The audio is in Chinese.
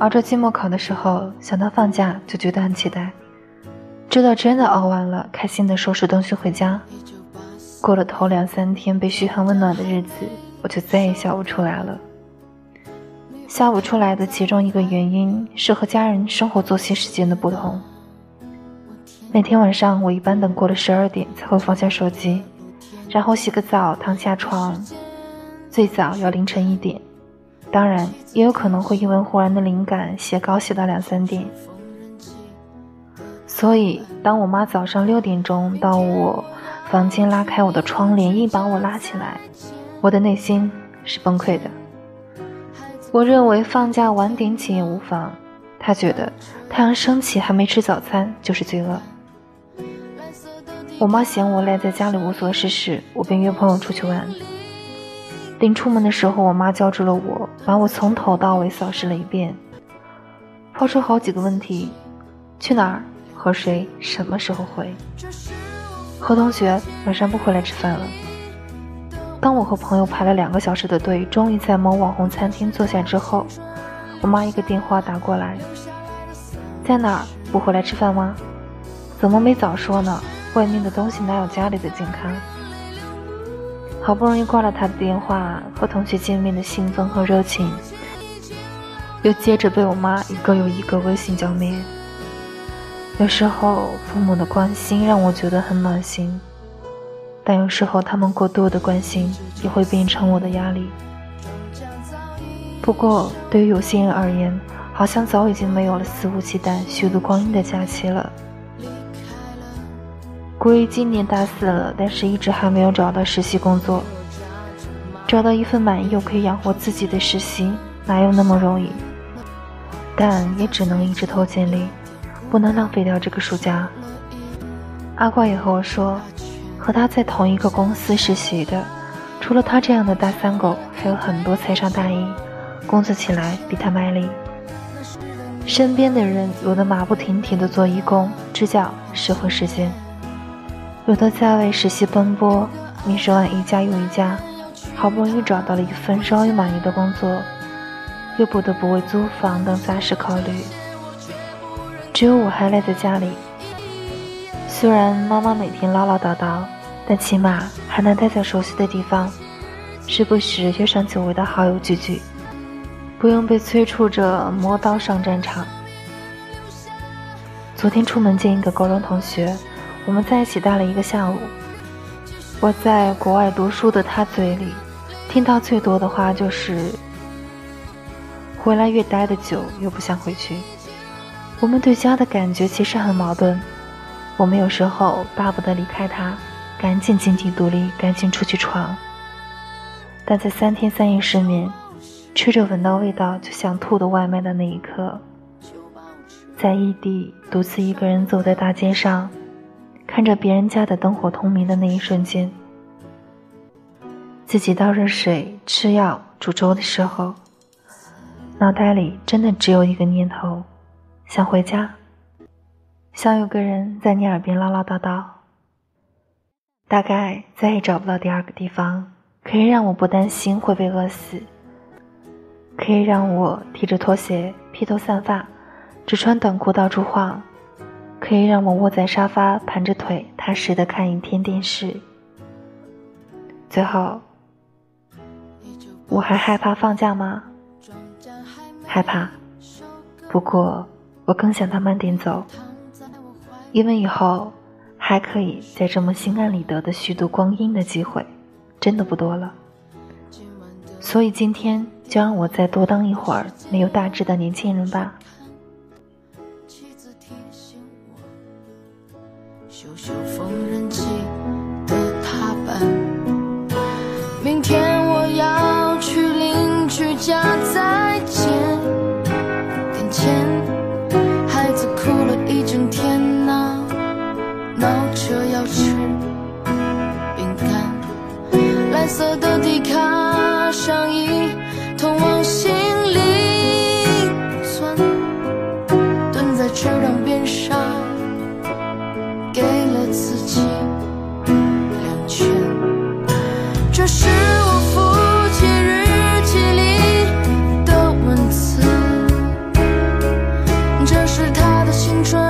熬着期末考的时候，想到放假就觉得很期待。知道真的熬完了，开心的收拾东西回家。过了头两三天被嘘寒问暖的日子，我就再也笑不出来了。笑不出来的其中一个原因是和家人生活作息时间的不同。那天晚上，我一般等过了十二点才会放下手机，然后洗个澡，躺下床，最早要凌晨一点。当然，也有可能会因为忽然的灵感写稿写到两三点。所以，当我妈早上六点钟到我房间拉开我的窗帘，硬把我拉起来，我的内心是崩溃的。我认为放假晚点起也无妨，她觉得太阳升起还没吃早餐就是罪恶。我妈嫌我赖在家里无所事事，我便约朋友出去玩。临出门的时候，我妈叫住了我，把我从头到尾扫视了一遍，抛出好几个问题：去哪儿？和谁？什么时候回？和同学晚上不回来吃饭了。当我和朋友排了两个小时的队，终于在某网红餐厅坐下之后，我妈一个电话打过来，在哪儿？不回来吃饭吗？怎么没早说呢？外面的东西哪有家里的健康？好不容易挂了他的电话，和同学见面的兴奋和热情，又接着被我妈一个又一个微信浇灭。有时候父母的关心让我觉得很暖心。但有时候，他们过度的关心也会变成我的压力。不过，对于有些人而言，好像早已经没有了肆无忌惮虚度光阴的假期了。古一今年大四了，但是一直还没有找到实习工作。找到一份满意又可以养活自己的实习，哪有那么容易？但也只能一直投简历，不能浪费掉这个暑假。阿怪也和我说。和他在同一个公司实习的，除了他这样的大三狗，还有很多才上大一，工作起来比他卖力。身边的人有的马不停蹄的做义工、支教、社会实践，有的在为实习奔波，面试完一家又一家，好不容易找到了一份稍微满意的工作，又不得不为租房等杂事考虑。只有我还赖在家里。虽然妈妈每天唠唠叨叨，但起码还能待在熟悉的地方，时不时约上久违的好友聚聚，不用被催促着磨刀上战场。昨天出门见一个高中同学，我们在一起待了一个下午。我在国外读书的他嘴里，听到最多的话就是“回来越待的久，越不想回去”。我们对家的感觉其实很矛盾。我们有时候巴不得离开他，赶紧经济独立，赶紧出去闯。但在三天三夜失眠，吃着闻到味道就想吐的外卖的那一刻，在异地独自一个人走在大街上，看着别人家的灯火通明的那一瞬间，自己倒热水、吃药、煮粥的时候，脑袋里真的只有一个念头：想回家。想有个人在你耳边唠唠叨叨，大概再也找不到第二个地方可以让我不担心会被饿死，可以让我提着拖鞋披头散发，只穿短裤到处晃，可以让我窝在沙发盘着腿踏实的看一天电视。最后，我还害怕放假吗？害怕，不过我更想他慢点走。因为以后还可以再这么心安理得的虚度光阴的机会，真的不多了。所以今天就让我再多当一会儿没有大志的年轻人吧。修修缝纫机的踏板，明天我要去邻居家再借点钱。孩子哭了一整天呐，闹着要吃饼干。蓝色的迪卡上衣，通往心灵村。蹲在池塘边上。春。